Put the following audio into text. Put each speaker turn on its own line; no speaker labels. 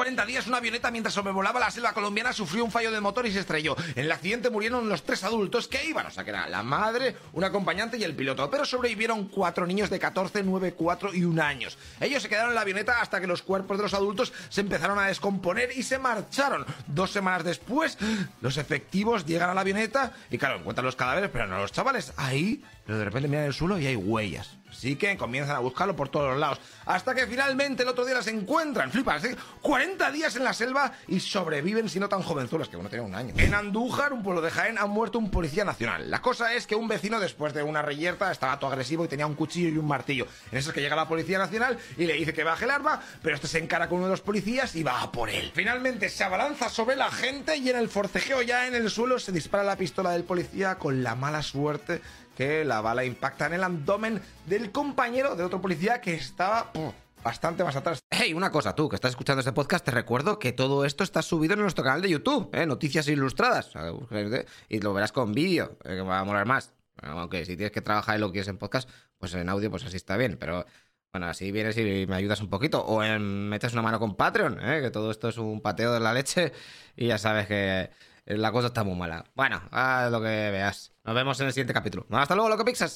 40 días, una avioneta mientras sobrevolaba la selva colombiana sufrió un fallo de motor y se estrelló. En el accidente murieron los tres adultos que iban, o sea que era la madre, un acompañante y el piloto, pero sobrevivieron cuatro niños de 14, 9, 4 y 1 años. Ellos se quedaron en la avioneta hasta que los cuerpos de los adultos se empezaron a descomponer y se marcharon. Dos semanas después, los efectivos llegan a la avioneta y claro, encuentran los cadáveres, pero no los chavales. Ahí, pero de repente miran el suelo y hay huellas. Así que comienzan a buscarlo por todos los lados. Hasta que finalmente el otro día las encuentran. Flipas, ¿eh? 40 días en la selva y sobreviven si no tan jovenzuelas, que uno tiene un año. En Andújar, un pueblo de Jaén, ha muerto un policía nacional. La cosa es que un vecino, después de una reyerta, estaba todo agresivo y tenía un cuchillo y un martillo. En eso es que llega la policía nacional y le dice que baje el arma, pero este se encara con uno de los policías y va a por él. Finalmente se abalanza sobre la gente y en el forcejeo ya en el suelo se dispara la pistola del policía con la mala suerte que la bala impacta en el abdomen del compañero de otro policía que estaba bastante más atrás. Hey, una cosa, tú que estás escuchando este podcast, te recuerdo que todo esto está subido en nuestro canal de YouTube, ¿eh? Noticias Ilustradas. Y lo verás con vídeo, eh, que va a molar más. Aunque si tienes que trabajar y lo quieres en podcast, pues en audio, pues así está bien. Pero bueno, así vienes y me ayudas un poquito. O metes una mano con Patreon, ¿eh? que todo esto es un pateo de la leche. Y ya sabes que la cosa está muy mala. Bueno, haz lo que veas. Nos vemos en el siguiente capítulo. Hasta luego, loco Pixas.